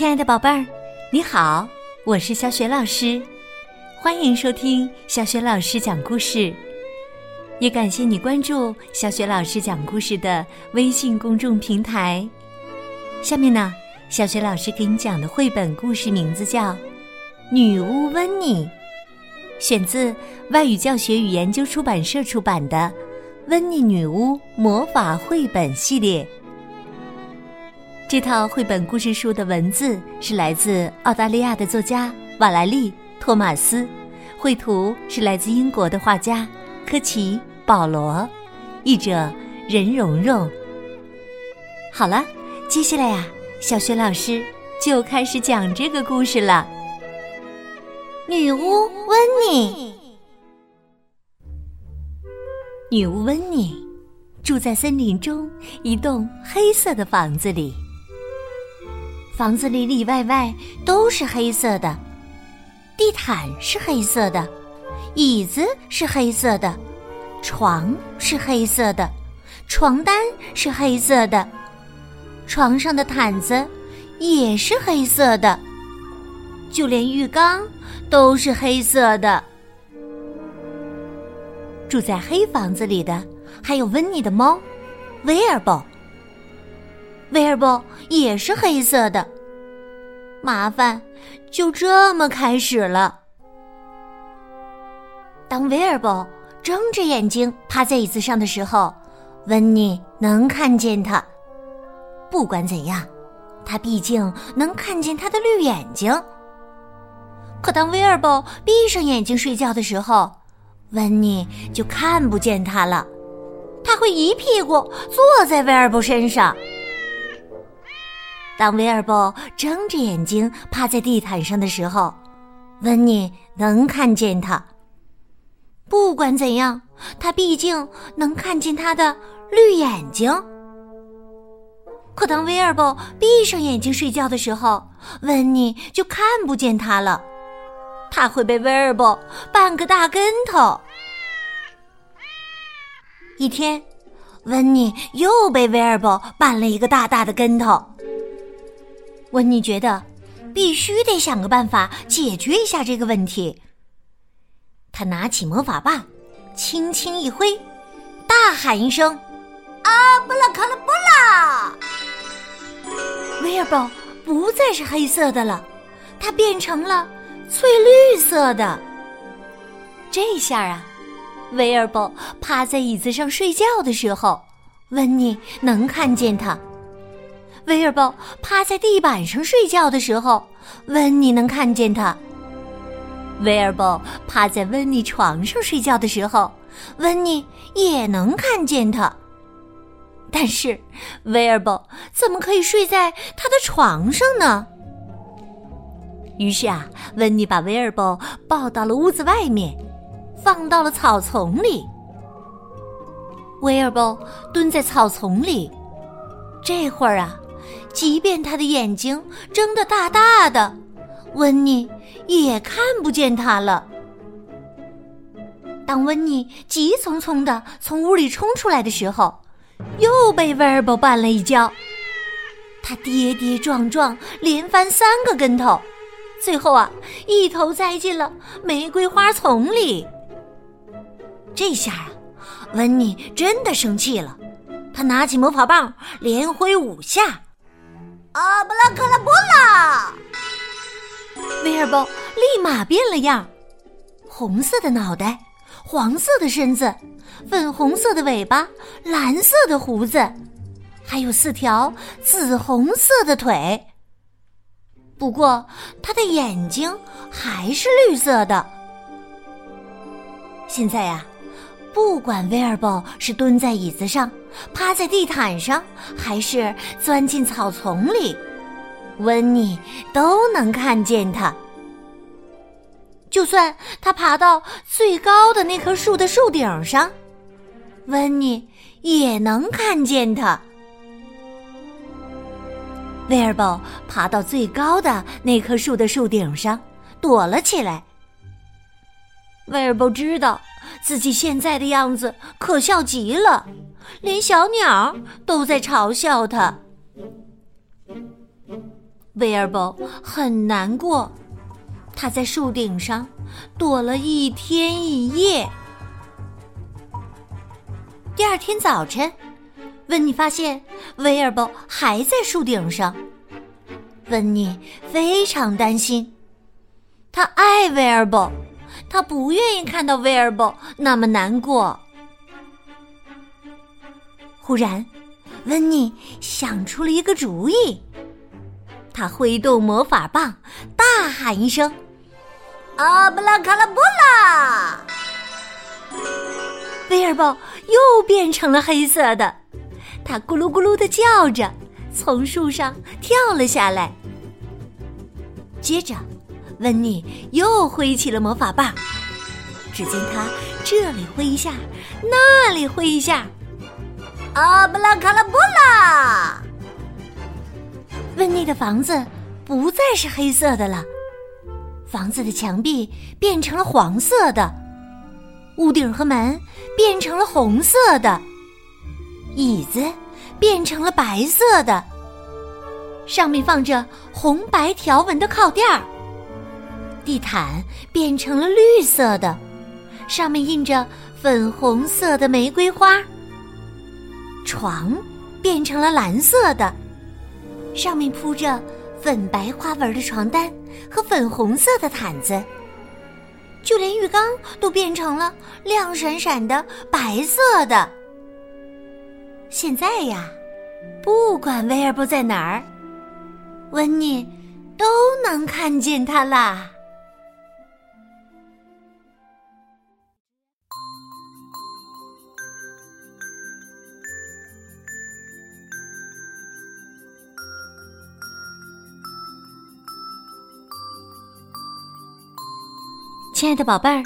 亲爱的宝贝儿，你好，我是小雪老师，欢迎收听小雪老师讲故事，也感谢你关注小雪老师讲故事的微信公众平台。下面呢，小雪老师给你讲的绘本故事名字叫《女巫温妮》，选自外语教学与研究出版社出版的《温妮女巫魔法绘本系列》。这套绘本故事书的文字是来自澳大利亚的作家瓦莱丽·托马斯，绘图是来自英国的画家科奇·保罗，译者任蓉蓉。好了，接下来呀，小雪老师就开始讲这个故事了。女巫温妮，女巫温妮住在森林中一栋黑色的房子里。房子里里外外都是黑色的，地毯是黑色的，椅子是黑色的，床是黑色的，床单是黑色的，床上的毯子也是黑色的，就连浴缸都是黑色的。住在黑房子里的还有温妮的猫，威尔伯。威尔伯也是黑色的，麻烦就这么开始了。当威尔伯睁着眼睛趴在椅子上的时候，温妮能看见他。不管怎样，他毕竟能看见他的绿眼睛。可当威尔伯闭上眼睛睡觉的时候，温妮就看不见他了。他会一屁股坐在威尔伯身上。当威尔伯睁着眼睛趴在地毯上的时候，温妮能看见他。不管怎样，他毕竟能看见他的绿眼睛。可当威尔伯闭上眼睛睡觉的时候，温妮就看不见他了。他会被威尔伯绊个大跟头。一天，温妮又被威尔伯绊了一个大大的跟头。温妮觉得必须得想个办法解决一下这个问题。他拿起魔法棒，轻轻一挥，大喊一声：“啊，布拉卡拉布拉！”威尔伯不再是黑色的了，它变成了翠绿色的。这下啊，威尔伯趴在椅子上睡觉的时候，温妮能看见他。威尔伯趴在地板上睡觉的时候，温妮能看见他；威尔伯趴在温妮床上睡觉的时候，温妮也能看见他。但是，威尔伯怎么可以睡在他的床上呢？于是啊，温妮把威尔伯抱到了屋子外面，放到了草丛里。威尔伯蹲在草丛里，这会儿啊。即便他的眼睛睁得大大的，温妮也看不见他了。当温妮急匆匆的从屋里冲出来的时候，又被威尔伯绊了一跤。他跌跌撞撞，连翻三个跟头，最后啊，一头栽进了玫瑰花丛里。这下啊，温妮真的生气了，他拿起魔法棒，连挥五下。啊，布拉克拉布拉！威尔伯立马变了样，红色的脑袋，黄色的身子，粉红色的尾巴，蓝色的胡子，还有四条紫红色的腿。不过，他的眼睛还是绿色的。现在呀。不管威尔伯是蹲在椅子上、趴在地毯上，还是钻进草丛里，温妮都能看见他。就算他爬到最高的那棵树的树顶上，温妮也能看见他。威尔伯爬到最高的那棵树的树顶上，躲了起来。威尔伯知道。自己现在的样子可笑极了，连小鸟都在嘲笑他。威尔伯很难过，他在树顶上躲了一天一夜。第二天早晨，温妮发现威尔伯还在树顶上。温妮非常担心，他爱威尔伯，他不愿意看到威尔伯那么难过。忽然，温妮想出了一个主意。他挥动魔法棒，大喊一声：“阿布拉卡拉布拉！”威尔伯又变成了黑色的，他咕噜咕噜的叫着，从树上跳了下来。接着，温妮又挥起了魔法棒，只见他这里挥一下，那里挥一下，阿布拉卡拉布拉！温妮的房子不再是黑色的了，房子的墙壁变成了黄色的，屋顶和门变成了红色的，椅子变成了白色的，上面放着红白条纹的靠垫儿，地毯变成了绿色的，上面印着粉红色的玫瑰花，床变成了蓝色的。上面铺着粉白花纹的床单和粉红色的毯子，就连浴缸都变成了亮闪闪的白色的。现在呀，不管威尔伯在哪儿，温妮都能看见他啦。亲爱的宝贝儿，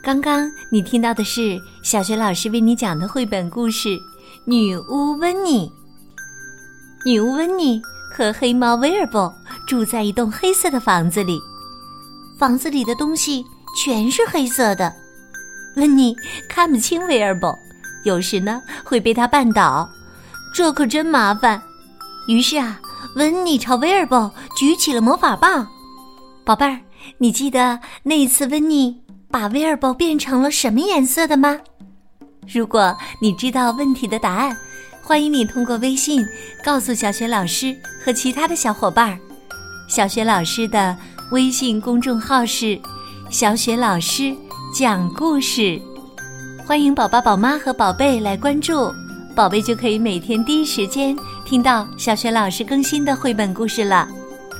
刚刚你听到的是小学老师为你讲的绘本故事《女巫温妮》。女巫温妮和黑猫威尔伯住在一栋黑色的房子里，房子里的东西全是黑色的。温妮看不清威尔伯，有时呢会被他绊倒，这可真麻烦。于是啊，温妮朝威尔伯举起了魔法棒，宝贝儿。你记得那一次温妮把威尔伯变成了什么颜色的吗？如果你知道问题的答案，欢迎你通过微信告诉小雪老师和其他的小伙伴儿。小雪老师的微信公众号是“小雪老师讲故事”，欢迎宝宝、宝妈和宝贝来关注，宝贝就可以每天第一时间听到小雪老师更新的绘本故事了。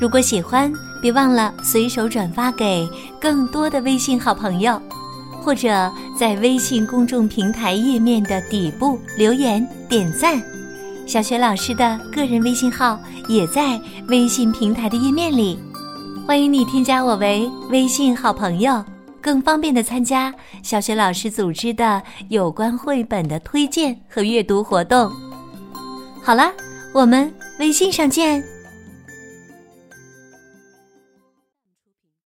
如果喜欢，别忘了随手转发给更多的微信好朋友，或者在微信公众平台页面的底部留言点赞。小雪老师的个人微信号也在微信平台的页面里，欢迎你添加我为微信好朋友，更方便的参加小雪老师组织的有关绘本的推荐和阅读活动。好了，我们微信上见。